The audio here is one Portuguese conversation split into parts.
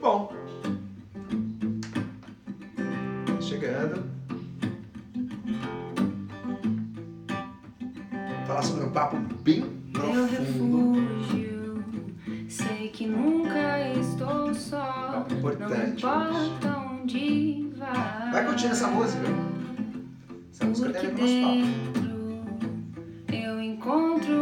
bom. Chegando. Falar sobre um papo bem profundo. refúgio, sei que nunca estou só. Papo Não importante. importa onde vá. Vai curtindo essa música. Essa música tem a ver com o nosso papo. eu encontro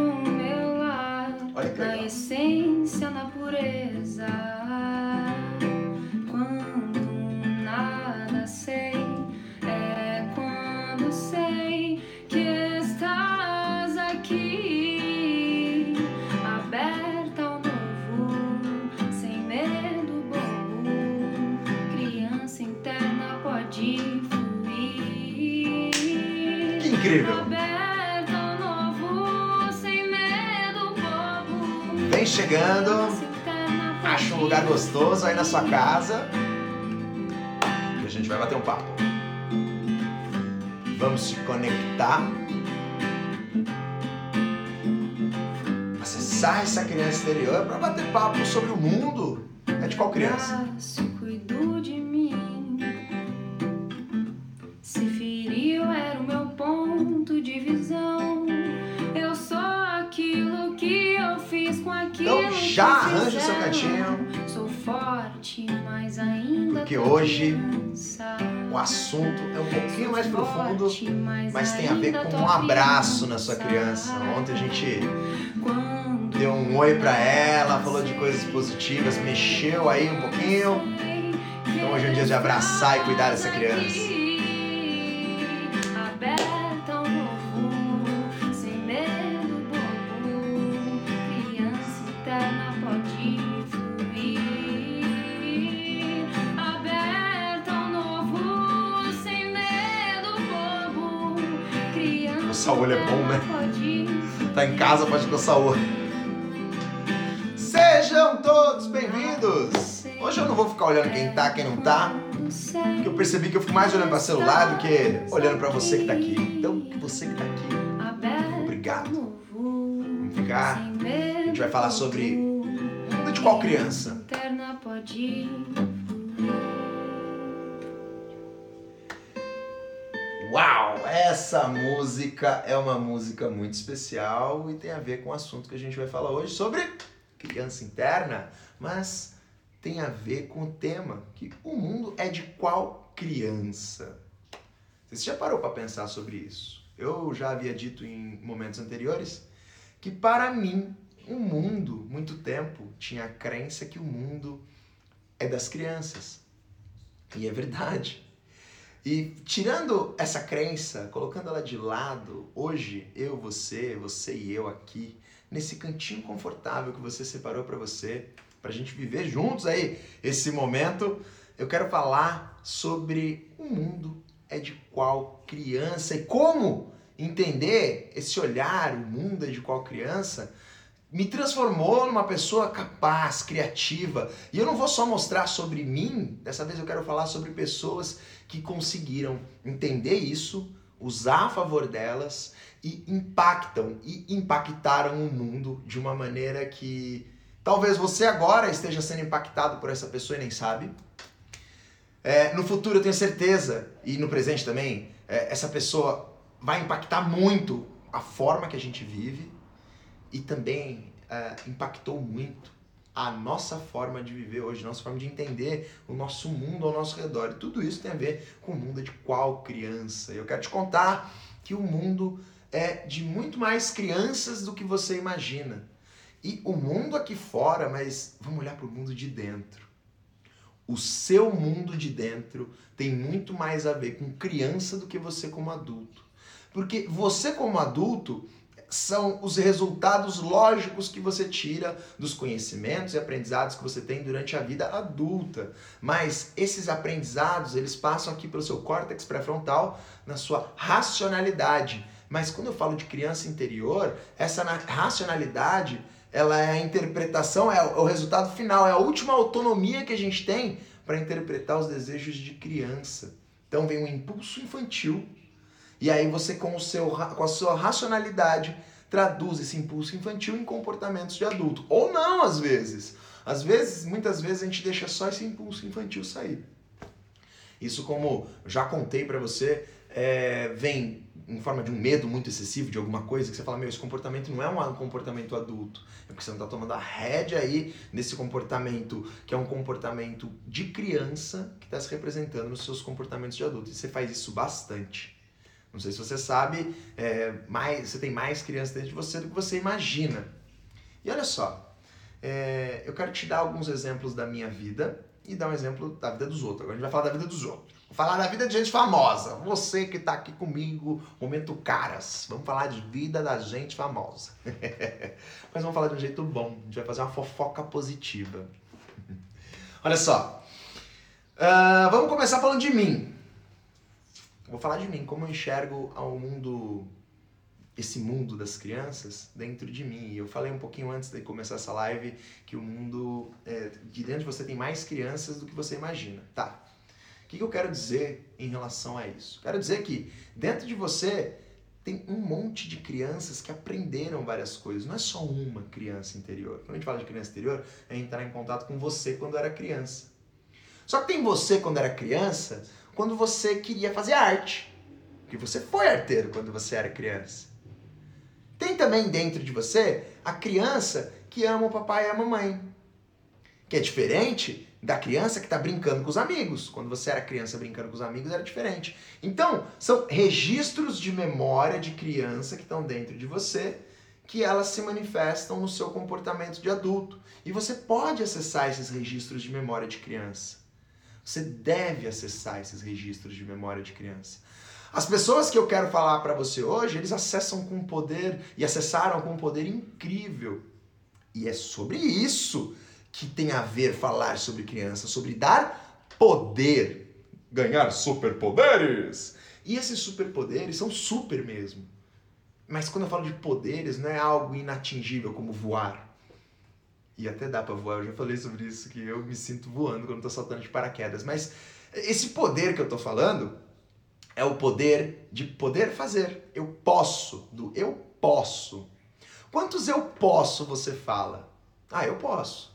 chegando. Acha um lugar gostoso aí na sua casa. E a gente vai bater um papo. Vamos se conectar. Acessar essa criança exterior para bater papo sobre o mundo. É de qual criança? Se feriu, era o meu ponto de visão. Fiz com aquilo. Então já arranja o seu cantinho. Sou forte, mas ainda. Porque hoje. O assunto é um pouquinho mais profundo, mas tem a ver com um abraço na sua criança. Ontem a gente deu um oi pra ela, falou de coisas positivas, mexeu aí um pouquinho. Então hoje é um dia de abraçar e cuidar dessa criança. Coçar o olho é bom, né? Tá em casa, pode coçar o olho. Sejam todos bem-vindos! Hoje eu não vou ficar olhando quem tá, quem não tá, porque eu percebi que eu fico mais olhando pra celular do que olhando pra você que tá aqui. Então, você que tá aqui, Obrigado. Vamos ficar. A gente vai falar sobre de qual criança? Essa música é uma música muito especial e tem a ver com o assunto que a gente vai falar hoje sobre criança interna, mas tem a ver com o tema que o mundo é de qual criança? Você já parou para pensar sobre isso? Eu já havia dito em momentos anteriores que para mim o mundo, muito tempo, tinha a crença que o mundo é das crianças. E é verdade. E tirando essa crença, colocando ela de lado, hoje eu, você, você e eu aqui, nesse cantinho confortável que você separou para você, pra gente viver juntos aí esse momento, eu quero falar sobre o mundo é de qual criança e como entender esse olhar, o mundo é de qual criança, me transformou numa pessoa capaz, criativa. E eu não vou só mostrar sobre mim, dessa vez eu quero falar sobre pessoas que conseguiram entender isso, usar a favor delas e impactam e impactaram o mundo de uma maneira que talvez você agora esteja sendo impactado por essa pessoa e nem sabe. É, no futuro eu tenho certeza, e no presente também, é, essa pessoa vai impactar muito a forma que a gente vive e também é, impactou muito a nossa forma de viver hoje, nossa forma de entender o nosso mundo ao nosso redor. E tudo isso tem a ver com o mundo de qual criança. Eu quero te contar que o mundo é de muito mais crianças do que você imagina. E o mundo aqui fora, mas vamos olhar para o mundo de dentro. O seu mundo de dentro tem muito mais a ver com criança do que você como adulto. Porque você como adulto são os resultados lógicos que você tira dos conhecimentos e aprendizados que você tem durante a vida adulta. Mas esses aprendizados, eles passam aqui pelo seu córtex pré-frontal, na sua racionalidade. Mas quando eu falo de criança interior, essa racionalidade, ela é a interpretação, é o resultado final, é a última autonomia que a gente tem para interpretar os desejos de criança. Então vem um impulso infantil e aí você com, o seu, com a sua racionalidade traduz esse impulso infantil em comportamentos de adulto. Ou não, às vezes. Às vezes, muitas vezes a gente deixa só esse impulso infantil sair. Isso, como já contei para você, é, vem em forma de um medo muito excessivo de alguma coisa que você fala, meu, esse comportamento não é um comportamento adulto. É porque você não está tomando a rédea aí nesse comportamento que é um comportamento de criança que está se representando nos seus comportamentos de adulto. E você faz isso bastante. Não sei se você sabe, é, mais, você tem mais crianças dentro de você do que você imagina. E olha só, é, eu quero te dar alguns exemplos da minha vida e dar um exemplo da vida dos outros. Agora a gente vai falar da vida dos outros. Vou falar da vida de gente famosa. Você que está aqui comigo, momento caras. Vamos falar de vida da gente famosa. Mas vamos falar de um jeito bom. A gente vai fazer uma fofoca positiva. Olha só. Uh, vamos começar falando de mim. Vou falar de mim, como eu enxergo ao mundo, esse mundo das crianças dentro de mim. Eu falei um pouquinho antes de começar essa live que o mundo, é, de dentro de você tem mais crianças do que você imagina. Tá. O que, que eu quero dizer em relação a isso? Quero dizer que dentro de você tem um monte de crianças que aprenderam várias coisas. Não é só uma criança interior. Quando a gente fala de criança interior, é entrar em contato com você quando era criança. Só que tem você quando era criança quando você queria fazer arte. Porque você foi arteiro quando você era criança. Tem também dentro de você a criança que ama o papai e a mamãe. Que é diferente da criança que está brincando com os amigos. Quando você era criança brincando com os amigos era diferente. Então, são registros de memória de criança que estão dentro de você que elas se manifestam no seu comportamento de adulto. E você pode acessar esses registros de memória de criança. Você deve acessar esses registros de memória de criança. As pessoas que eu quero falar para você hoje, eles acessam com poder e acessaram com um poder incrível. E é sobre isso que tem a ver falar sobre criança, sobre dar poder, ganhar superpoderes. E esses superpoderes são super mesmo. Mas quando eu falo de poderes, não é algo inatingível como voar. E até dá pra voar, eu já falei sobre isso, que eu me sinto voando quando tô saltando de paraquedas. Mas esse poder que eu tô falando é o poder de poder fazer. Eu posso, do eu posso. Quantos eu posso você fala? Ah, eu posso.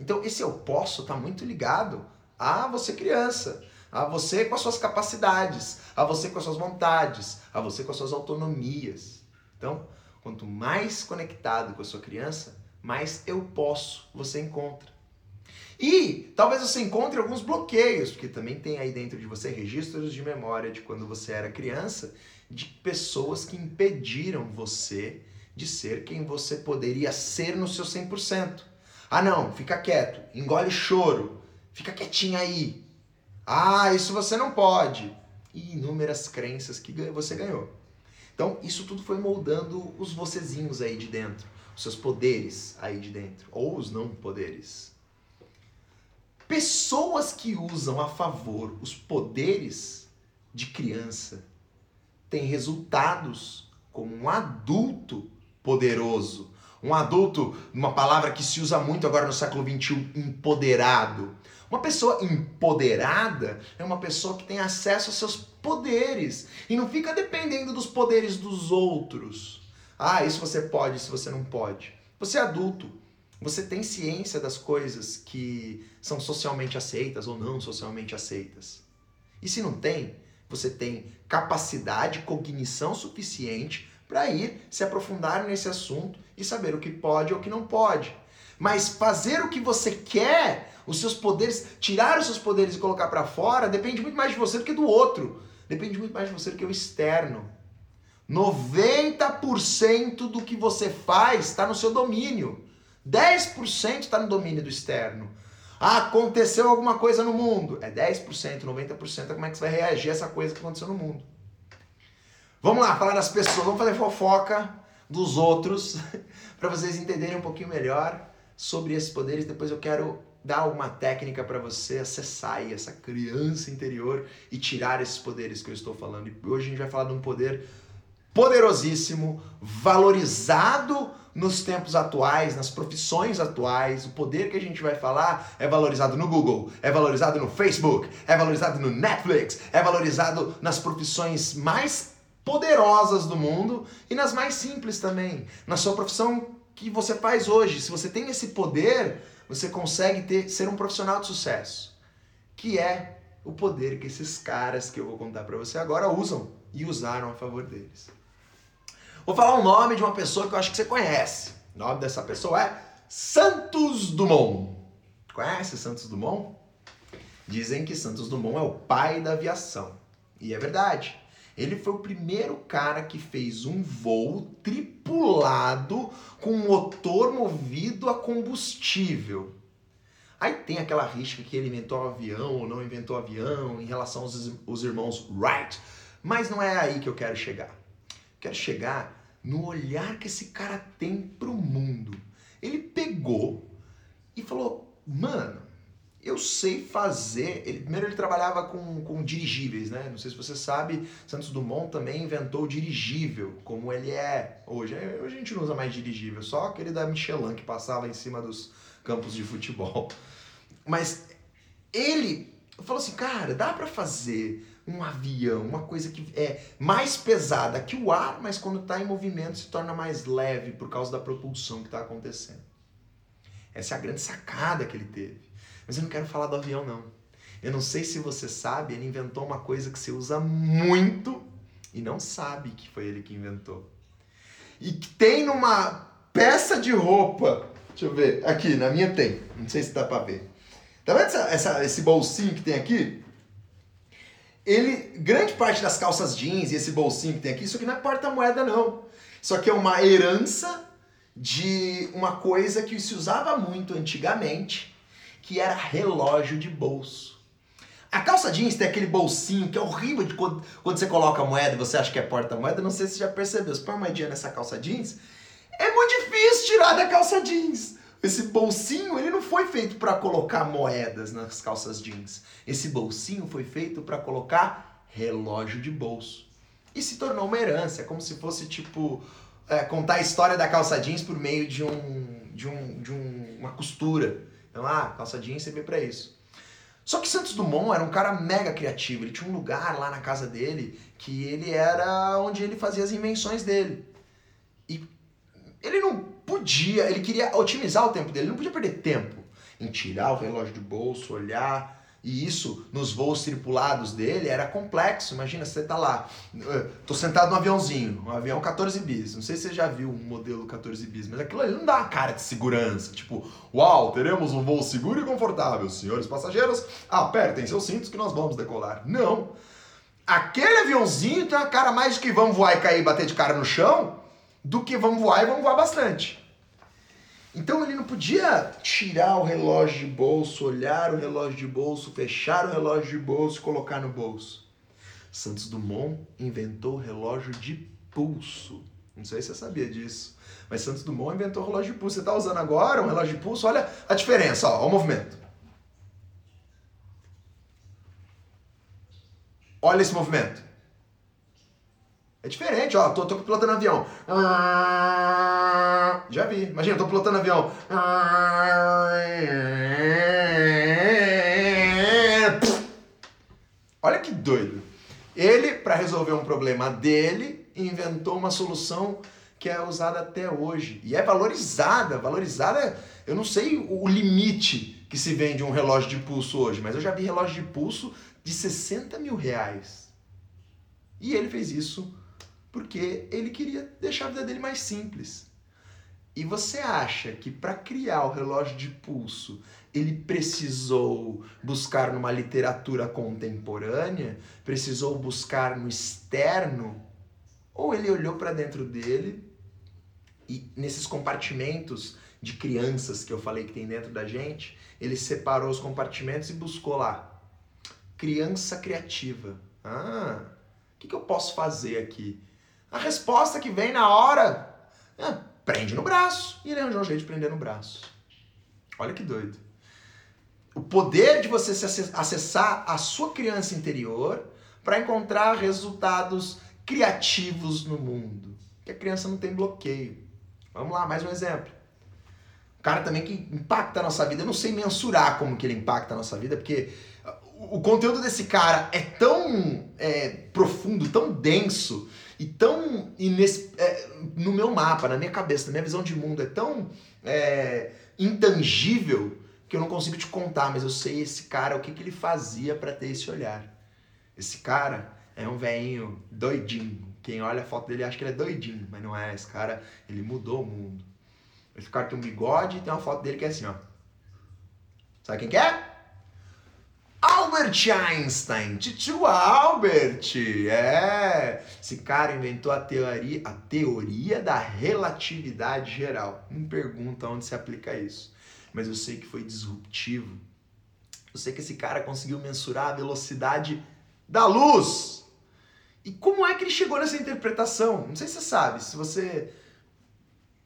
Então esse eu posso tá muito ligado a você criança, a você com as suas capacidades, a você com as suas vontades, a você com as suas autonomias. Então, quanto mais conectado com a sua criança, mais eu posso você encontra. E talvez você encontre alguns bloqueios, porque também tem aí dentro de você registros de memória de quando você era criança, de pessoas que impediram você de ser quem você poderia ser no seu 100%. Ah, não, fica quieto, engole choro, fica quietinho aí. Ah, isso você não pode. E inúmeras crenças que você ganhou. Então, isso tudo foi moldando os vocezinhos aí de dentro os seus poderes aí de dentro, ou os não poderes. Pessoas que usam a favor os poderes de criança têm resultados como um adulto poderoso. Um adulto, uma palavra que se usa muito agora no século XXI, empoderado. Uma pessoa empoderada é uma pessoa que tem acesso aos seus poderes e não fica dependendo dos poderes dos outros. Ah, isso você pode, isso você não pode. Você é adulto. Você tem ciência das coisas que são socialmente aceitas ou não socialmente aceitas. E se não tem, você tem capacidade, cognição suficiente para ir se aprofundar nesse assunto e saber o que pode ou o que não pode. Mas fazer o que você quer, os seus poderes, tirar os seus poderes e colocar para fora, depende muito mais de você do que do outro. Depende muito mais de você do que o externo. 90% do que você faz está no seu domínio. 10% está no domínio do externo. Ah, aconteceu alguma coisa no mundo. É 10%, 90% é como é que você vai reagir a essa coisa que aconteceu no mundo. Vamos lá, falar das pessoas. Vamos fazer fofoca dos outros para vocês entenderem um pouquinho melhor sobre esses poderes. Depois eu quero dar alguma técnica para você acessar essa criança interior e tirar esses poderes que eu estou falando. E hoje a gente vai falar de um poder poderosíssimo, valorizado nos tempos atuais, nas profissões atuais. O poder que a gente vai falar é valorizado no Google, é valorizado no Facebook, é valorizado no Netflix, é valorizado nas profissões mais poderosas do mundo e nas mais simples também. Na sua profissão que você faz hoje, se você tem esse poder, você consegue ter, ser um profissional de sucesso. Que é o poder que esses caras que eu vou contar para você agora usam e usaram a favor deles. Vou falar o nome de uma pessoa que eu acho que você conhece. O nome dessa pessoa é Santos Dumont. Conhece Santos Dumont? Dizem que Santos Dumont é o pai da aviação. E é verdade. Ele foi o primeiro cara que fez um voo tripulado com motor movido a combustível. Aí tem aquela rixa que ele inventou o avião ou não inventou o avião em relação aos os irmãos Wright. Mas não é aí que eu quero chegar. Quero chegar no olhar que esse cara tem pro mundo. Ele pegou e falou: Mano, eu sei fazer. Ele, primeiro ele trabalhava com, com dirigíveis, né? Não sei se você sabe, Santos Dumont também inventou o dirigível, como ele é hoje. Hoje a gente não usa mais dirigível, só aquele da Michelin que passava em cima dos campos de futebol. Mas ele falou assim, cara, dá para fazer um avião, uma coisa que é mais pesada que o ar, mas quando está em movimento se torna mais leve por causa da propulsão que está acontecendo. Essa é a grande sacada que ele teve. Mas eu não quero falar do avião, não. Eu não sei se você sabe, ele inventou uma coisa que você usa muito e não sabe que foi ele que inventou. E que tem numa peça de roupa. Deixa eu ver. Aqui, na minha tem. Não sei se dá pra ver. Tá vendo essa, essa, esse bolsinho que tem aqui? Ele, grande parte das calças jeans e esse bolsinho que tem aqui, isso aqui não é porta-moeda, não. Isso aqui é uma herança de uma coisa que se usava muito antigamente, que era relógio de bolso. A calça jeans tem aquele bolsinho que é horrível de quando, quando você coloca a moeda você acha que é porta-moeda. Não sei se você já percebeu. Se põe uma moedinha nessa calça jeans, é muito difícil tirar da calça jeans. Esse bolsinho, ele não foi feito para colocar moedas nas calças jeans. Esse bolsinho foi feito para colocar relógio de bolso. E se tornou uma herança, é como se fosse tipo é, contar a história da calça jeans por meio de um de, um, de um, uma costura. Então, ah, calça jeans servia para isso. Só que Santos Dumont era um cara mega criativo. Ele tinha um lugar lá na casa dele que ele era onde ele fazia as invenções dele. Ele não podia, ele queria otimizar o tempo dele, ele não podia perder tempo em tirar o relógio do bolso, olhar, e isso, nos voos tripulados dele, era complexo. Imagina, você tá lá, tô sentado no aviãozinho, um avião 14 bis. Não sei se você já viu um modelo 14 bis, mas aquilo ali não dá uma cara de segurança. Tipo, uau, teremos um voo seguro e confortável. Senhores passageiros, apertem seus cintos que nós vamos decolar. Não. Aquele aviãozinho tem uma cara mais de que vamos voar e cair e bater de cara no chão do que vamos voar e vamos voar bastante. Então ele não podia tirar o relógio de bolso, olhar o relógio de bolso, fechar o relógio de bolso colocar no bolso. Santos Dumont inventou o relógio de pulso. Não sei se você sabia disso. Mas Santos Dumont inventou o relógio de pulso. Você está usando agora um relógio de pulso? Olha a diferença, ó, ó o movimento. Olha esse movimento. É diferente, ó. Tô, tô pilotando avião. Já vi. Imagina, tô pilotando avião. Olha que doido. Ele, para resolver um problema dele, inventou uma solução que é usada até hoje. E é valorizada. Valorizada, eu não sei o limite que se vende um relógio de pulso hoje, mas eu já vi relógio de pulso de 60 mil reais. E ele fez isso porque ele queria deixar a vida dele mais simples. E você acha que para criar o relógio de pulso ele precisou buscar numa literatura contemporânea, precisou buscar no externo, ou ele olhou para dentro dele e nesses compartimentos de crianças que eu falei que tem dentro da gente, ele separou os compartimentos e buscou lá criança criativa. Ah, o que, que eu posso fazer aqui? A resposta que vem na hora é, prende no braço. E ele arranjou um jeito de prender no braço. Olha que doido. O poder de você acessar a sua criança interior para encontrar resultados criativos no mundo. Que a criança não tem bloqueio. Vamos lá, mais um exemplo. Um cara também que impacta a nossa vida. Eu não sei mensurar como que ele impacta a nossa vida, porque o conteúdo desse cara é tão é, profundo, tão denso, e tão ines... É, no meu mapa, na minha cabeça, na minha visão de mundo, é tão é, intangível que eu não consigo te contar, mas eu sei esse cara, o que, que ele fazia para ter esse olhar. Esse cara é um velhinho doidinho. Quem olha a foto dele acha que ele é doidinho, mas não é. Esse cara, ele mudou o mundo. Esse cara tem um bigode e tem uma foto dele que é assim, ó. Sabe quem que é? Albert Einstein, tio Albert, é. Esse cara inventou a teoria, a teoria da relatividade geral. Não pergunta onde se aplica isso, mas eu sei que foi disruptivo. Eu sei que esse cara conseguiu mensurar a velocidade da luz. E como é que ele chegou nessa interpretação? Não sei se você sabe, se você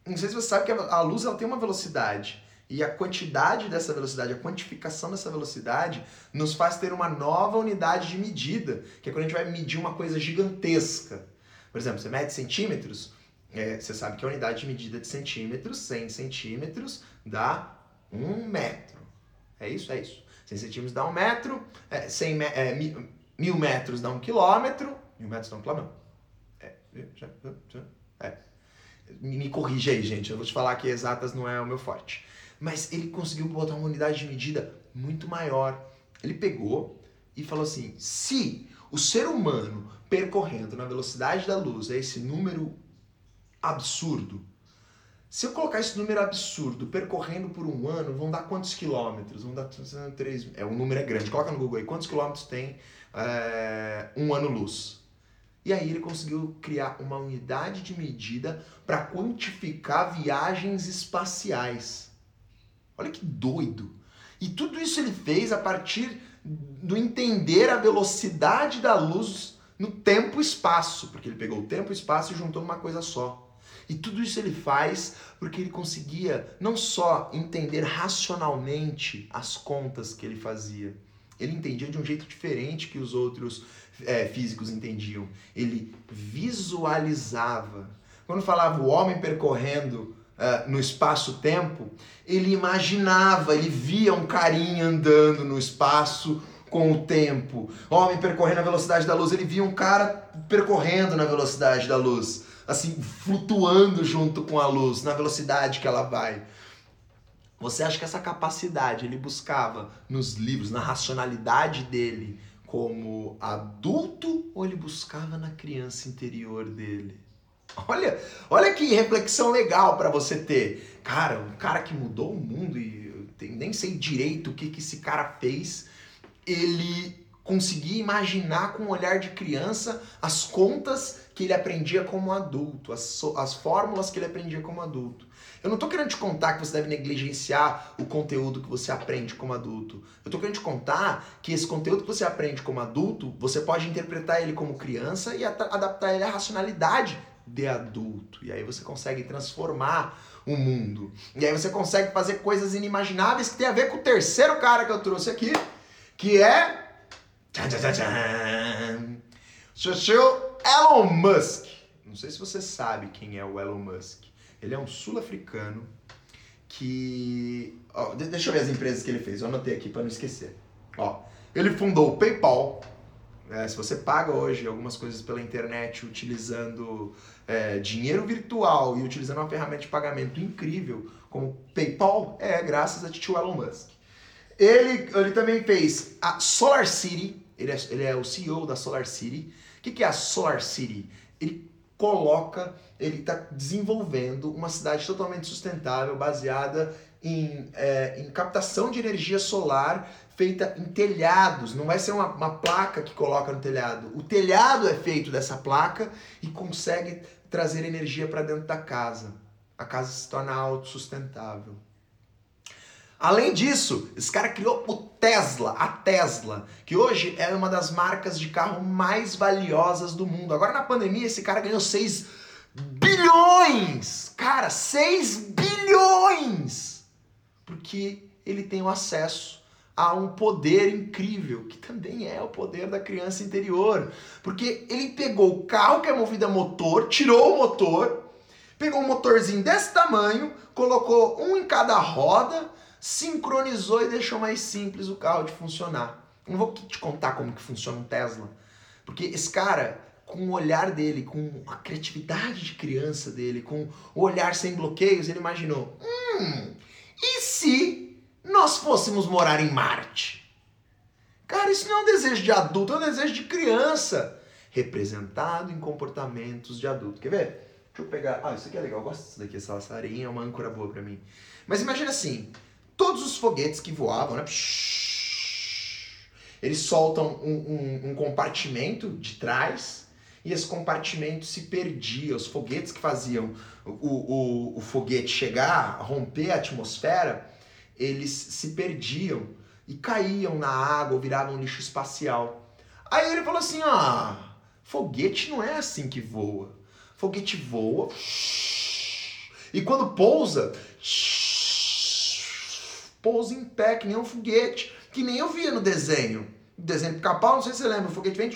não sei se você sabe que a luz ela tem uma velocidade. E a quantidade dessa velocidade, a quantificação dessa velocidade, nos faz ter uma nova unidade de medida, que é quando a gente vai medir uma coisa gigantesca. Por exemplo, você mede centímetros, é, você sabe que a unidade de medida de centímetros, 100 centímetros, dá um metro. É isso? É isso. 100 centímetros dá um metro, é, 100 é, mil metros dá um quilômetro, mil metros dá um quilômetro. É, é. Me, me corrija aí, gente, eu vou te falar que exatas não é o meu forte mas ele conseguiu botar uma unidade de medida muito maior. Ele pegou e falou assim: se o ser humano percorrendo na velocidade da luz é esse número absurdo, se eu colocar esse número absurdo percorrendo por um ano, vão dar quantos quilômetros? Vão dar três. É, o número é grande. Coloca no Google aí quantos quilômetros tem é, um ano-luz. E aí ele conseguiu criar uma unidade de medida para quantificar viagens espaciais. Olha que doido. E tudo isso ele fez a partir do entender a velocidade da luz no tempo e espaço, porque ele pegou o tempo e espaço e juntou numa coisa só. E tudo isso ele faz porque ele conseguia não só entender racionalmente as contas que ele fazia, ele entendia de um jeito diferente que os outros é, físicos entendiam. Ele visualizava. Quando falava o homem percorrendo uh, no espaço-tempo, ele imaginava, ele via um carinha andando no espaço com o tempo. Homem percorrendo a velocidade da luz, ele via um cara percorrendo na velocidade da luz, assim, flutuando junto com a luz, na velocidade que ela vai. Você acha que essa capacidade ele buscava nos livros, na racionalidade dele como adulto ou ele buscava na criança interior dele? Olha, olha que reflexão legal para você ter. Cara, um cara que mudou o mundo e nem sei direito o que, que esse cara fez, ele conseguia imaginar com um olhar de criança as contas que ele aprendia como adulto, as, as fórmulas que ele aprendia como adulto. Eu não estou querendo te contar que você deve negligenciar o conteúdo que você aprende como adulto. Eu estou querendo te contar que esse conteúdo que você aprende como adulto, você pode interpretar ele como criança e adaptar ele à racionalidade de adulto. E aí você consegue transformar o mundo. E aí você consegue fazer coisas inimagináveis que tem a ver com o terceiro cara que eu trouxe aqui, que é. Seu Elon Musk. Não sei se você sabe quem é o Elon Musk. Ele é um sul-africano que. Ó, deixa eu ver as empresas que ele fez. Eu anotei aqui para não esquecer. Ó, ele fundou o PayPal, é, se você paga hoje algumas coisas pela internet utilizando é, dinheiro virtual e utilizando uma ferramenta de pagamento incrível como PayPal, é graças a tio Elon Musk. Ele, ele também fez a Solar City, ele é, ele é o CEO da Solar City. O que, que é a Solar City? Ele coloca, ele está desenvolvendo uma cidade totalmente sustentável, baseada em, é, em captação de energia solar feita em telhados, não vai ser uma, uma, placa que coloca no telhado. O telhado é feito dessa placa e consegue trazer energia para dentro da casa. A casa se torna autossustentável. Além disso, esse cara criou o Tesla, a Tesla, que hoje é uma das marcas de carro mais valiosas do mundo. Agora na pandemia esse cara ganhou 6 bilhões! Cara, 6 bilhões! Porque ele tem o acesso a um poder incrível, que também é o poder da criança interior. Porque ele pegou o carro que é movido a motor, tirou o motor, pegou um motorzinho desse tamanho, colocou um em cada roda, sincronizou e deixou mais simples o carro de funcionar. Não vou te contar como que funciona um Tesla, porque esse cara, com o olhar dele, com a criatividade de criança dele, com o olhar sem bloqueios, ele imaginou: hum, E se nós fôssemos morar em Marte? Cara, isso não é um desejo de adulto, é um desejo de criança, representado em comportamentos de adulto. Quer ver? Deixa eu pegar. Ah, isso aqui é legal, eu gosto disso daqui, essa laçarinha é uma âncora boa para mim. Mas imagina assim: todos os foguetes que voavam, né? Eles soltam um, um, um compartimento de trás e esse compartimento se perdia. Os foguetes que faziam o, o, o foguete chegar, romper a atmosfera, eles se perdiam e caíam na água viravam um lixo espacial. Aí ele falou assim: ah, foguete não é assim que voa. Foguete voa e quando pousa, pousa em pé, que nem um foguete, que nem eu via no desenho. No desenho do Capão, não sei se você lembra, o foguete vem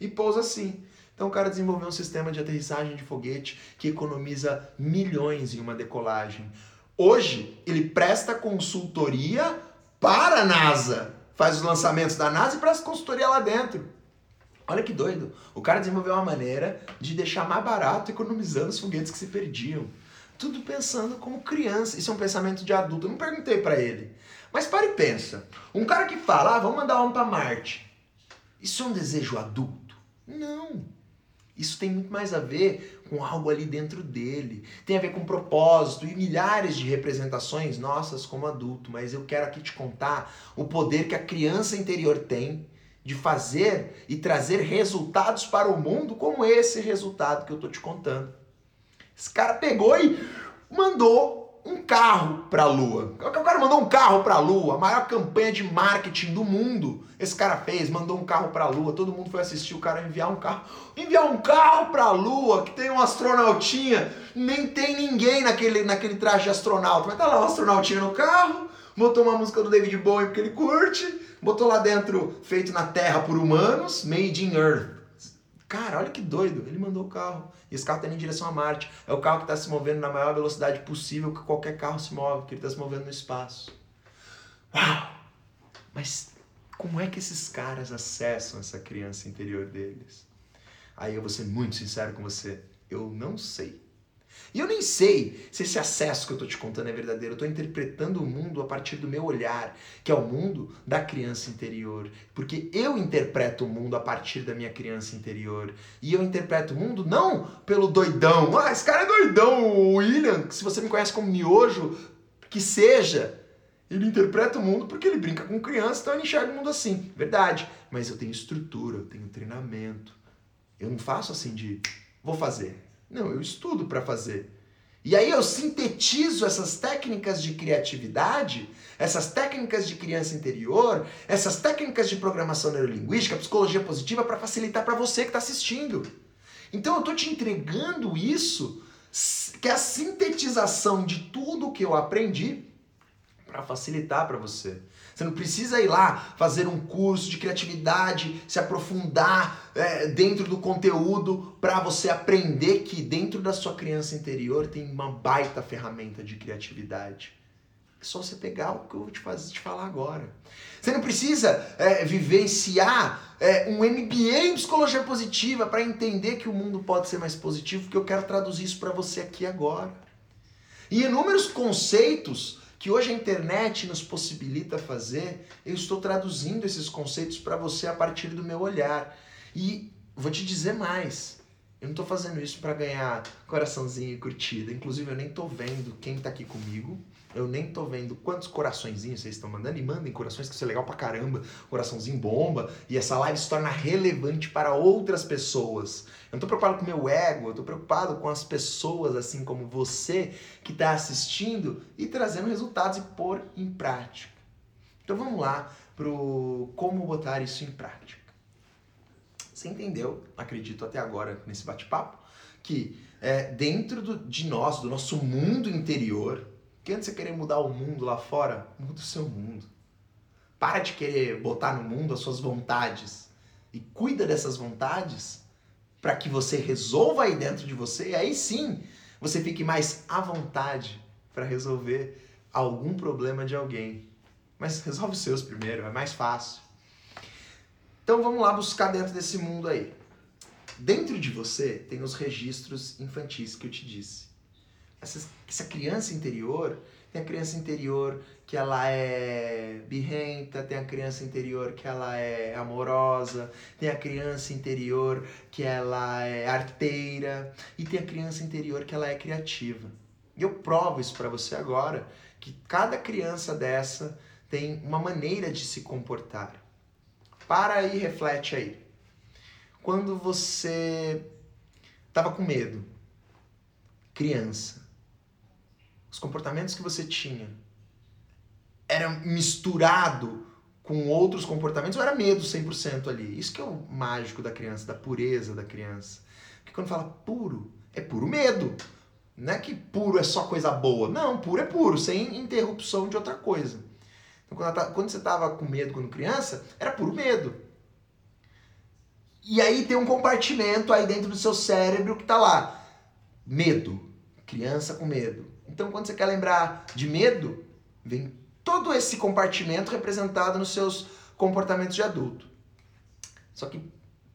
e pousa assim. Então o cara desenvolveu um sistema de aterrissagem de foguete que economiza milhões em uma decolagem. Hoje ele presta consultoria para a NASA, faz os lançamentos da NASA e presta consultoria lá dentro. Olha que doido. O cara desenvolveu uma maneira de deixar mais barato economizando os foguetes que se perdiam. Tudo pensando como criança. Isso é um pensamento de adulto. Eu não perguntei para ele. Mas para e pensa. Um cara que fala, ah, vamos mandar homem para Marte. Isso é um desejo adulto? Não. Isso tem muito mais a ver com algo ali dentro dele. Tem a ver com propósito e milhares de representações nossas como adulto. Mas eu quero aqui te contar o poder que a criança interior tem de fazer e trazer resultados para o mundo como esse resultado que eu tô te contando. Esse cara pegou e mandou um carro para a Lua. O cara mandou um carro para a Lua, a maior campanha de marketing do mundo. Esse cara fez, mandou um carro para a Lua. Todo mundo foi assistir o cara enviar um carro. Enviar um carro para a Lua que tem um astronautinha. Nem tem ninguém naquele, naquele traje de astronauta. Mas tá lá um astronautinha no carro. Botou uma música do David Bowie porque ele curte. Botou lá dentro, feito na Terra por humanos, Made in Earth. Cara, olha que doido. Ele mandou o carro. E esse carro está indo em direção a Marte. É o carro que está se movendo na maior velocidade possível que qualquer carro se move, que ele está se movendo no espaço. Uau! Mas como é que esses caras acessam essa criança interior deles? Aí eu vou ser muito sincero com você. Eu não sei. E eu nem sei se esse acesso que eu estou te contando é verdadeiro. Eu estou interpretando o mundo a partir do meu olhar, que é o mundo da criança interior. Porque eu interpreto o mundo a partir da minha criança interior. E eu interpreto o mundo não pelo doidão. Ah, esse cara é doidão, o William. Se você me conhece como miojo, que seja. Ele interpreta o mundo porque ele brinca com criança, então ele enxerga o mundo assim. Verdade. Mas eu tenho estrutura, eu tenho treinamento. Eu não faço assim de vou fazer. Não, eu estudo para fazer. E aí eu sintetizo essas técnicas de criatividade, essas técnicas de criança interior, essas técnicas de programação neurolinguística, psicologia positiva para facilitar para você que está assistindo. Então eu estou te entregando isso, que é a sintetização de tudo que eu aprendi para facilitar para você. Você não precisa ir lá fazer um curso de criatividade, se aprofundar é, dentro do conteúdo para você aprender que dentro da sua criança interior tem uma baita ferramenta de criatividade. É só você pegar o que eu vou te, fazer, te falar agora. Você não precisa é, vivenciar é, um MBA em psicologia positiva para entender que o mundo pode ser mais positivo, porque eu quero traduzir isso para você aqui agora. E inúmeros conceitos que hoje a internet nos possibilita fazer, eu estou traduzindo esses conceitos para você a partir do meu olhar. E vou te dizer mais. Eu não estou fazendo isso para ganhar coraçãozinho e curtida. Inclusive, eu nem estou vendo quem está aqui comigo. Eu nem tô vendo quantos coraçõezinhos vocês estão mandando. E mandem corações que isso é legal pra caramba. Coraçãozinho bomba. E essa live se torna relevante para outras pessoas. Eu não tô preocupado com meu ego, eu tô preocupado com as pessoas, assim como você, que está assistindo e trazendo resultados e pôr em prática. Então vamos lá pro como botar isso em prática. Você entendeu, acredito até agora nesse bate-papo, que é, dentro do, de nós, do nosso mundo interior, que antes de você querer mudar o mundo lá fora, muda o seu mundo. Para de querer botar no mundo as suas vontades e cuida dessas vontades para que você resolva aí dentro de você e aí sim você fique mais à vontade para resolver algum problema de alguém. Mas resolve os seus primeiro, é mais fácil. Então vamos lá buscar dentro desse mundo aí. Dentro de você tem os registros infantis que eu te disse. Essa, essa criança interior, tem a criança interior que ela é birrenta, tem a criança interior que ela é amorosa, tem a criança interior que ela é arteira e tem a criança interior que ela é criativa. E eu provo isso para você agora, que cada criança dessa tem uma maneira de se comportar. Para e reflete aí. Quando você estava com medo, criança, os comportamentos que você tinha era misturado com outros comportamentos ou era medo 100% ali? Isso que é o mágico da criança, da pureza da criança. Porque quando fala puro, é puro medo. Não é que puro é só coisa boa. Não, puro é puro, sem interrupção de outra coisa. Então, quando, quando você estava com medo quando criança, era puro medo. E aí tem um compartimento aí dentro do seu cérebro que está lá. Medo. Criança com medo. Então, quando você quer lembrar de medo, vem todo esse compartimento representado nos seus comportamentos de adulto. Só que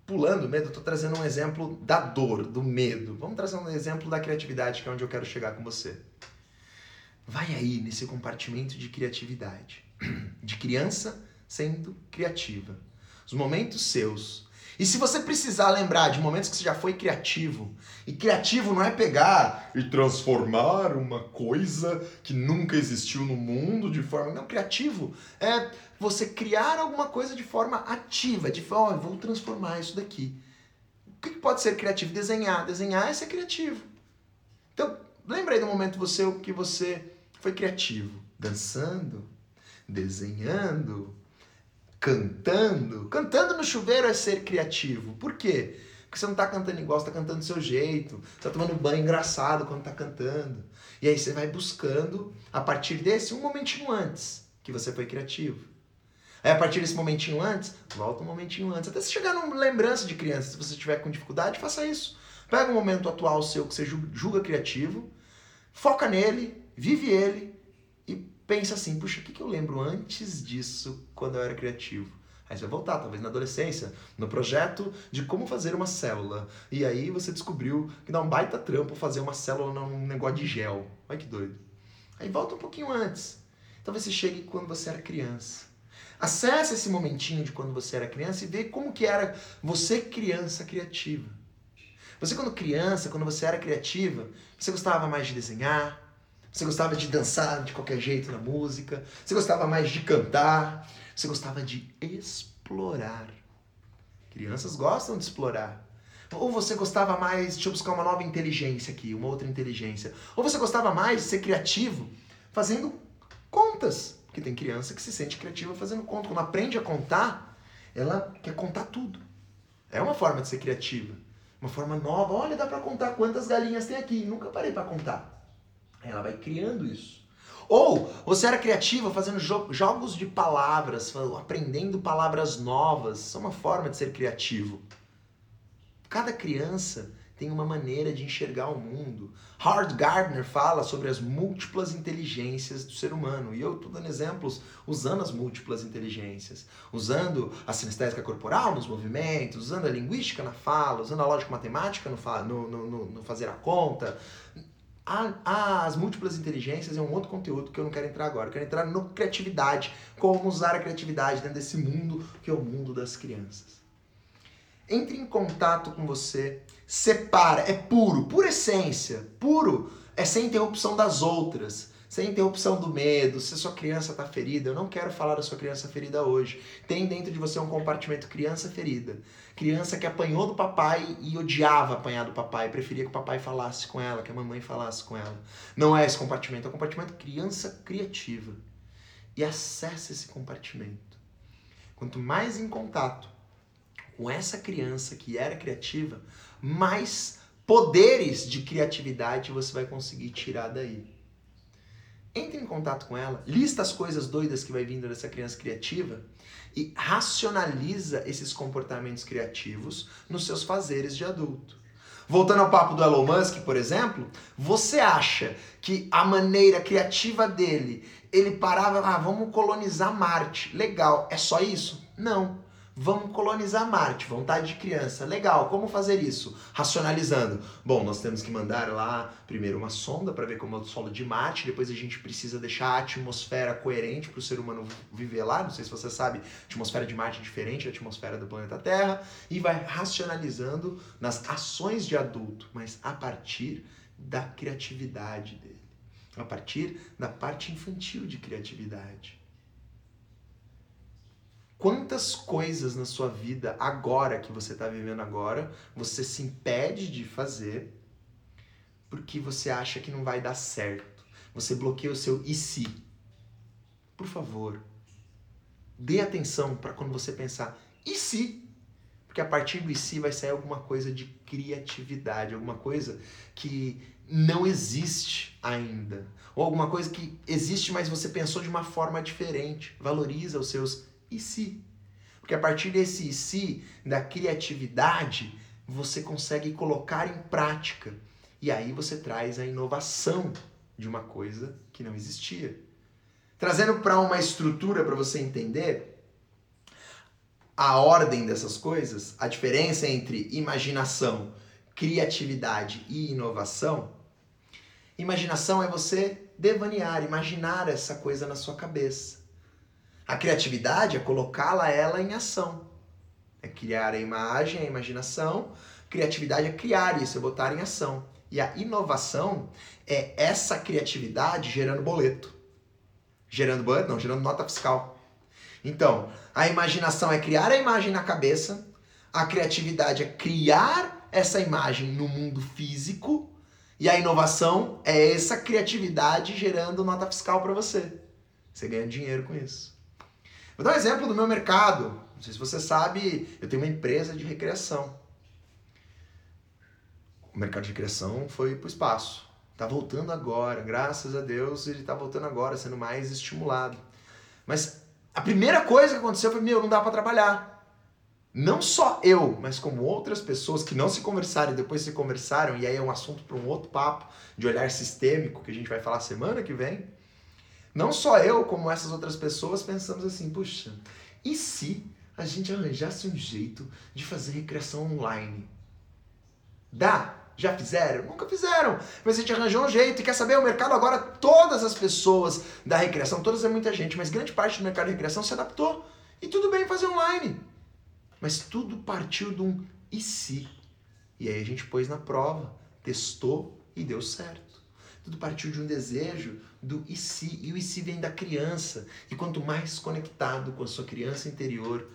pulando o medo, eu estou trazendo um exemplo da dor, do medo. Vamos trazer um exemplo da criatividade, que é onde eu quero chegar com você. Vai aí nesse compartimento de criatividade, de criança sendo criativa. Os momentos seus e se você precisar lembrar de momentos que você já foi criativo, e criativo não é pegar e transformar uma coisa que nunca existiu no mundo de forma. Não, criativo é você criar alguma coisa de forma ativa, de forma, oh, vou transformar isso daqui. O que pode ser criativo? Desenhar. Desenhar é ser criativo. Então, lembra aí do momento você, que você foi criativo. Dançando, desenhando, cantando. Cantando no chuveiro é ser criativo. Por quê? Porque você não está cantando igual, você tá cantando do seu jeito. Você tá tomando banho engraçado quando está cantando. E aí você vai buscando, a partir desse, um momentinho antes que você foi criativo. Aí a partir desse momentinho antes, volta um momentinho antes. Até se chegar numa lembrança de criança, se você tiver com dificuldade, faça isso. Pega um momento atual seu que você julga criativo, foca nele, vive ele pensa assim, puxa, o que, que eu lembro antes disso quando eu era criativo? Aí você vai voltar, talvez na adolescência, no projeto de como fazer uma célula. E aí você descobriu que dá um baita trampo fazer uma célula num negócio de gel. Olha que doido. Aí volta um pouquinho antes. Talvez você chegue quando você era criança. Acesse esse momentinho de quando você era criança e vê como que era você criança criativa. Você quando criança, quando você era criativa, você gostava mais de desenhar, você gostava de dançar de qualquer jeito na música. Você gostava mais de cantar. Você gostava de explorar. Crianças gostam de explorar. Ou você gostava mais, deixa eu buscar uma nova inteligência aqui, uma outra inteligência. Ou você gostava mais de ser criativo fazendo contas. Porque tem criança que se sente criativa fazendo conta. Quando aprende a contar, ela quer contar tudo. É uma forma de ser criativa. Uma forma nova. Olha, dá para contar quantas galinhas tem aqui. Nunca parei para contar. Ela vai criando isso. Ou você era criativa fazendo jo jogos de palavras, aprendendo palavras novas. Isso é uma forma de ser criativo. Cada criança tem uma maneira de enxergar o mundo. Howard Gardner fala sobre as múltiplas inteligências do ser humano. E eu estou dando exemplos usando as múltiplas inteligências. Usando a sinestésica corporal nos movimentos, usando a linguística na fala, usando a lógica matemática no, no, no, no fazer a conta as múltiplas inteligências é um outro conteúdo que eu não quero entrar agora. Eu quero entrar no criatividade, como usar a criatividade dentro desse mundo que é o mundo das crianças. Entre em contato com você, separa, é puro, pura essência, puro, é sem interrupção das outras sem interrupção do medo, se a sua criança está ferida, eu não quero falar da sua criança ferida hoje. Tem dentro de você um compartimento criança ferida. Criança que apanhou do papai e odiava apanhar do papai, preferia que o papai falasse com ela, que a mamãe falasse com ela. Não é esse compartimento, é o compartimento criança criativa. E acesse esse compartimento. Quanto mais em contato com essa criança que era criativa, mais poderes de criatividade você vai conseguir tirar daí. Entre em contato com ela, lista as coisas doidas que vai vindo dessa criança criativa e racionaliza esses comportamentos criativos nos seus fazeres de adulto. Voltando ao papo do Elon Musk, por exemplo, você acha que a maneira criativa dele, ele parava, ah, vamos colonizar Marte. Legal, é só isso? Não. Vamos colonizar Marte, vontade de criança. Legal, como fazer isso? Racionalizando. Bom, nós temos que mandar lá primeiro uma sonda para ver como é o solo de Marte, depois a gente precisa deixar a atmosfera coerente para o ser humano viver lá. Não sei se você sabe, a atmosfera de Marte é diferente da atmosfera do planeta Terra. E vai racionalizando nas ações de adulto, mas a partir da criatividade dele. A partir da parte infantil de criatividade. Quantas coisas na sua vida, agora que você está vivendo agora, você se impede de fazer porque você acha que não vai dar certo. Você bloqueia o seu e se. Por favor, dê atenção para quando você pensar e se? Porque a partir do e se vai sair alguma coisa de criatividade, alguma coisa que não existe ainda. Ou alguma coisa que existe, mas você pensou de uma forma diferente. Valoriza os seus e se. Porque a partir desse e se, da criatividade, você consegue colocar em prática. E aí você traz a inovação de uma coisa que não existia. Trazendo para uma estrutura para você entender a ordem dessas coisas, a diferença entre imaginação, criatividade e inovação. Imaginação é você devanear, imaginar essa coisa na sua cabeça. A criatividade é colocá-la ela em ação. É criar a imagem, a imaginação. Criatividade é criar isso, é botar em ação. E a inovação é essa criatividade gerando boleto. Gerando boleto? Não, gerando nota fiscal. Então, a imaginação é criar a imagem na cabeça, a criatividade é criar essa imagem no mundo físico, e a inovação é essa criatividade gerando nota fiscal para você. Você ganha dinheiro com isso. Vou dar um exemplo do meu mercado. Não sei se você sabe, eu tenho uma empresa de recreação. O mercado de recreação foi para o espaço. Está voltando agora, graças a Deus, ele está voltando agora, sendo mais estimulado. Mas a primeira coisa que aconteceu foi: meu, não dá para trabalhar. Não só eu, mas como outras pessoas que não se conversaram e depois se conversaram, e aí é um assunto para um outro papo de olhar sistêmico que a gente vai falar semana que vem. Não só eu, como essas outras pessoas, pensamos assim: puxa, e se a gente arranjasse um jeito de fazer recreação online? Dá? Já fizeram? Nunca fizeram. Mas a gente arranjou um jeito. E quer saber? O mercado agora, todas as pessoas da recreação, todas é muita gente, mas grande parte do mercado de recreação se adaptou. E tudo bem fazer online. Mas tudo partiu de um e se. E aí a gente pôs na prova, testou e deu certo. Tudo partiu de um desejo do e se. E o e se vem da criança. E quanto mais conectado com a sua criança interior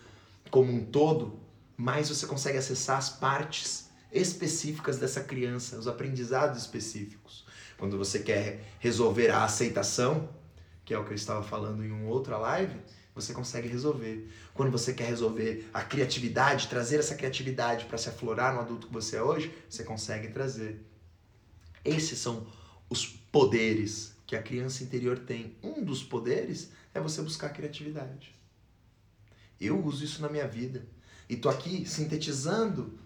como um todo, mais você consegue acessar as partes específicas dessa criança, os aprendizados específicos. Quando você quer resolver a aceitação, que é o que eu estava falando em uma outra live, você consegue resolver. Quando você quer resolver a criatividade, trazer essa criatividade para se aflorar no adulto que você é hoje, você consegue trazer. Esses são os poderes que a criança interior tem. Um dos poderes é você buscar criatividade. Eu uso isso na minha vida e tô aqui sintetizando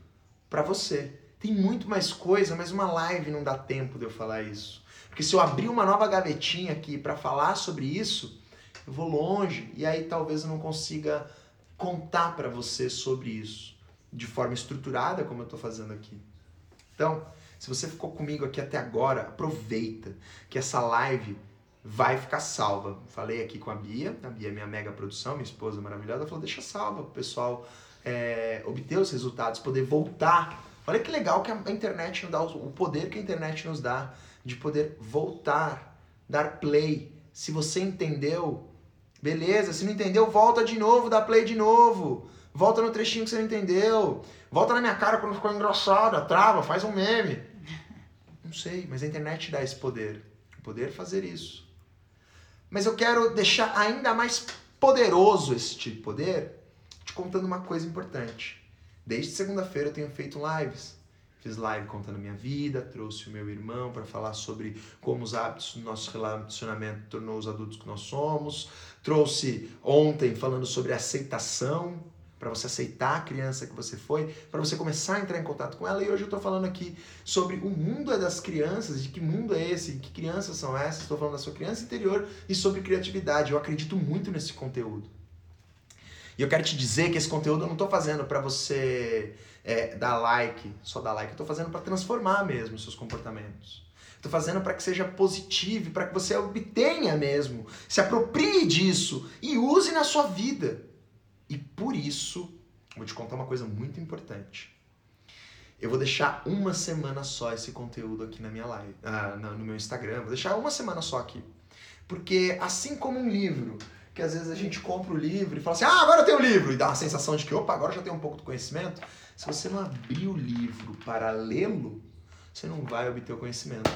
para você. Tem muito mais coisa, mas uma live não dá tempo de eu falar isso. Porque se eu abrir uma nova gavetinha aqui para falar sobre isso, eu vou longe e aí talvez eu não consiga contar para você sobre isso de forma estruturada como eu estou fazendo aqui. Então, se você ficou comigo aqui até agora, aproveita que essa live vai ficar salva. Falei aqui com a Bia, a Bia é minha mega produção, minha esposa maravilhosa, falou, deixa salva pro pessoal é, obter os resultados, poder voltar. Olha que legal que a internet nos dá, o poder que a internet nos dá de poder voltar, dar play. Se você entendeu, beleza. Se não entendeu, volta de novo, dá play de novo. Volta no trechinho que você não entendeu. Volta na minha cara quando ficou engraçado, trava, faz um meme. Não sei, mas a internet dá esse poder. O poder fazer isso. Mas eu quero deixar ainda mais poderoso este poder te contando uma coisa importante. Desde segunda-feira eu tenho feito lives. Fiz live contando minha vida, trouxe o meu irmão para falar sobre como os hábitos do nosso relacionamento tornou os adultos que nós somos. Trouxe ontem falando sobre aceitação, para você aceitar a criança que você foi, para você começar a entrar em contato com ela. E hoje eu estou falando aqui sobre o mundo é das crianças, de que mundo é esse, que crianças são essas. Estou falando da sua criança interior e sobre criatividade. Eu acredito muito nesse conteúdo. E eu quero te dizer que esse conteúdo eu não tô fazendo para você é, dar like, só dar like. Eu tô fazendo para transformar mesmo seus comportamentos. Estou fazendo para que seja positivo, para que você obtenha mesmo, se aproprie disso e use na sua vida. E por isso, vou te contar uma coisa muito importante. Eu vou deixar uma semana só esse conteúdo aqui na minha live, ah, no meu Instagram. Vou deixar uma semana só aqui. Porque assim como um livro, que às vezes a gente compra o livro e fala assim, ah, agora eu tenho o livro, e dá uma sensação de que, opa, agora já tenho um pouco do conhecimento. Se você não abrir o livro para lê-lo, você não vai obter o conhecimento.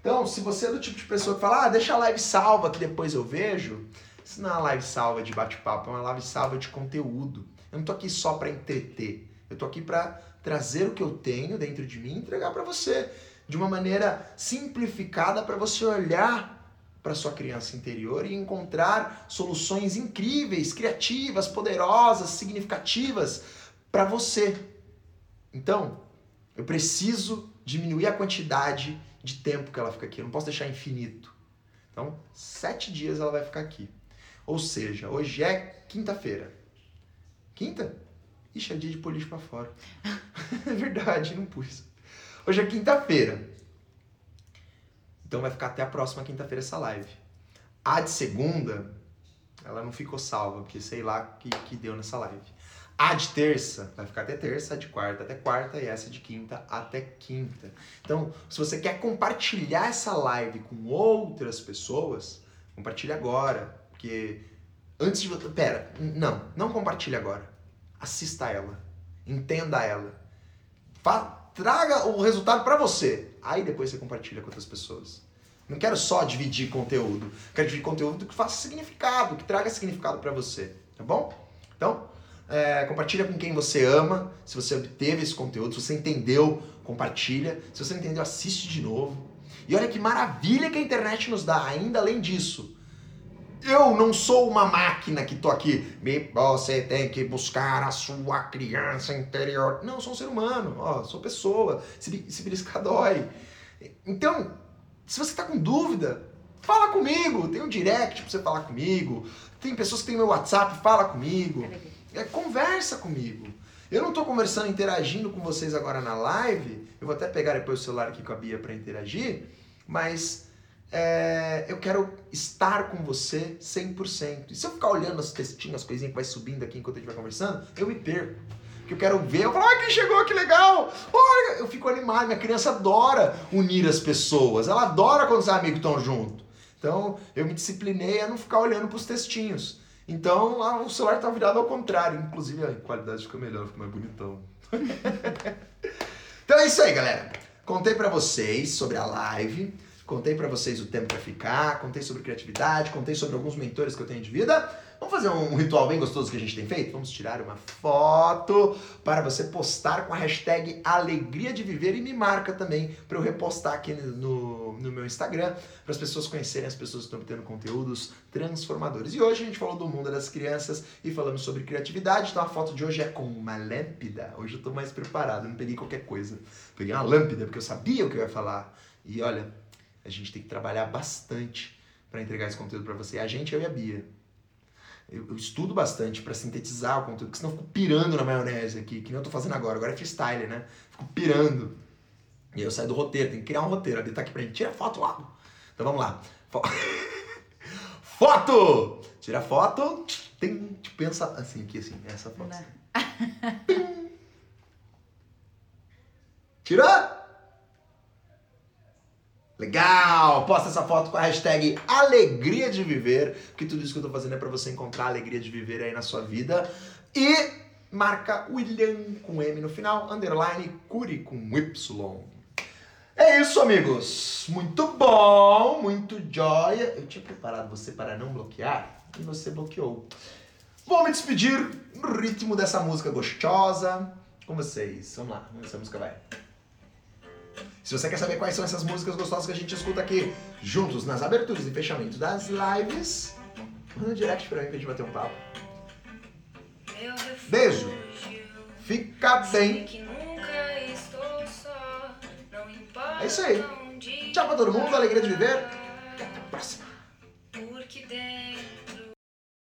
Então, se você é do tipo de pessoa que fala, ah, deixa a live salva que depois eu vejo, isso não é uma live salva de bate-papo, é uma live salva de conteúdo. Eu não tô aqui só para entreter. Eu tô aqui para trazer o que eu tenho dentro de mim e entregar para você de uma maneira simplificada para você olhar para sua criança interior e encontrar soluções incríveis, criativas, poderosas, significativas para você. Então, eu preciso diminuir a quantidade de tempo que ela fica aqui. Eu não posso deixar infinito. Então, sete dias ela vai ficar aqui. Ou seja, hoje é quinta-feira. Quinta? Ixi, é dia de lixo pra fora. é verdade, não pus. Hoje é quinta-feira. Então vai ficar até a próxima quinta-feira essa live. A de segunda, ela não ficou salva, porque sei lá que, que deu nessa live. A de terça vai ficar até terça, a de quarta até quarta e essa de quinta até quinta. Então, se você quer compartilhar essa live com outras pessoas, compartilhe agora, porque antes de você, pera, não, não compartilhe agora. Assista ela, entenda ela. traga o resultado para você. Aí depois você compartilha com outras pessoas. Não quero só dividir conteúdo, quero dividir conteúdo que faça significado, que traga significado para você, tá bom? Então, é, compartilha com quem você ama. Se você obteve esse conteúdo, se você entendeu, compartilha. Se você entendeu, assiste de novo. E olha que maravilha que a internet nos dá, ainda além disso. Eu não sou uma máquina que tô aqui. Você tem que buscar a sua criança interior. Não, eu sou um ser humano. Ó, sou pessoa. Se, se beliscar dói. Então, se você tá com dúvida, fala comigo. Tem um direct pra você falar comigo. Tem pessoas que têm meu WhatsApp, fala comigo. É, conversa comigo. Eu não estou conversando, interagindo com vocês agora na live. Eu vou até pegar depois o celular aqui com a Bia para interagir. Mas é, eu quero estar com você 100%. E se eu ficar olhando as textinhas, as coisinhas que vai subindo aqui enquanto a gente vai conversando, eu me perco. Porque eu quero ver, eu falo, ah, quem chegou, que legal! Olha, eu fico animado, minha criança adora unir as pessoas. Ela adora quando os amigos estão juntos. Então, eu me disciplinei a não ficar olhando para os textinhos. Então lá, o celular tá virado ao contrário. Inclusive a qualidade fica melhor, fica mais bonitão. então é isso aí, galera. Contei para vocês sobre a live, contei para vocês o tempo para ficar, contei sobre criatividade, contei sobre alguns mentores que eu tenho de vida. Vamos fazer um ritual bem gostoso que a gente tem feito? Vamos tirar uma foto para você postar com a hashtag Alegria de Viver e me marca também para eu repostar aqui no, no meu Instagram para as pessoas conhecerem as pessoas que estão obtendo conteúdos transformadores. E hoje a gente falou do mundo das crianças e falamos sobre criatividade. Então a foto de hoje é com uma lâmpada. Hoje eu estou mais preparado, não peguei qualquer coisa. Peguei uma lâmpada porque eu sabia o que eu ia falar. E olha, a gente tem que trabalhar bastante para entregar esse conteúdo para você. A gente, eu e a Bia eu, eu estudo bastante para sintetizar o conteúdo, porque senão eu fico pirando na maionese aqui, que nem eu tô fazendo agora. Agora é freestyle, né? Fico pirando. E aí eu saio do roteiro, tem que criar um roteiro. A Bia tá aqui pra gente. Tira foto lá. Então vamos lá. foto! Tira foto. Tem, pensa assim, aqui assim, essa foto. Assim. Tira! Legal! Posta essa foto com a hashtag Alegria de Viver, que tudo isso que eu tô fazendo é para você encontrar alegria de viver aí na sua vida. E marca William com M no final, underline Curi com Y. É isso, amigos. Muito bom, muito joia. Eu tinha preparado você para não bloquear e você bloqueou. Vou me despedir no ritmo dessa música gostosa com vocês. Vamos lá, essa música vai. Se você quer saber quais são essas músicas gostosas que a gente escuta aqui juntos nas aberturas e fechamentos das lives, manda um direct pra mim pra gente bater um papo. Beijo! Fica bem! É isso aí! Tchau pra todo mundo, alegria de viver!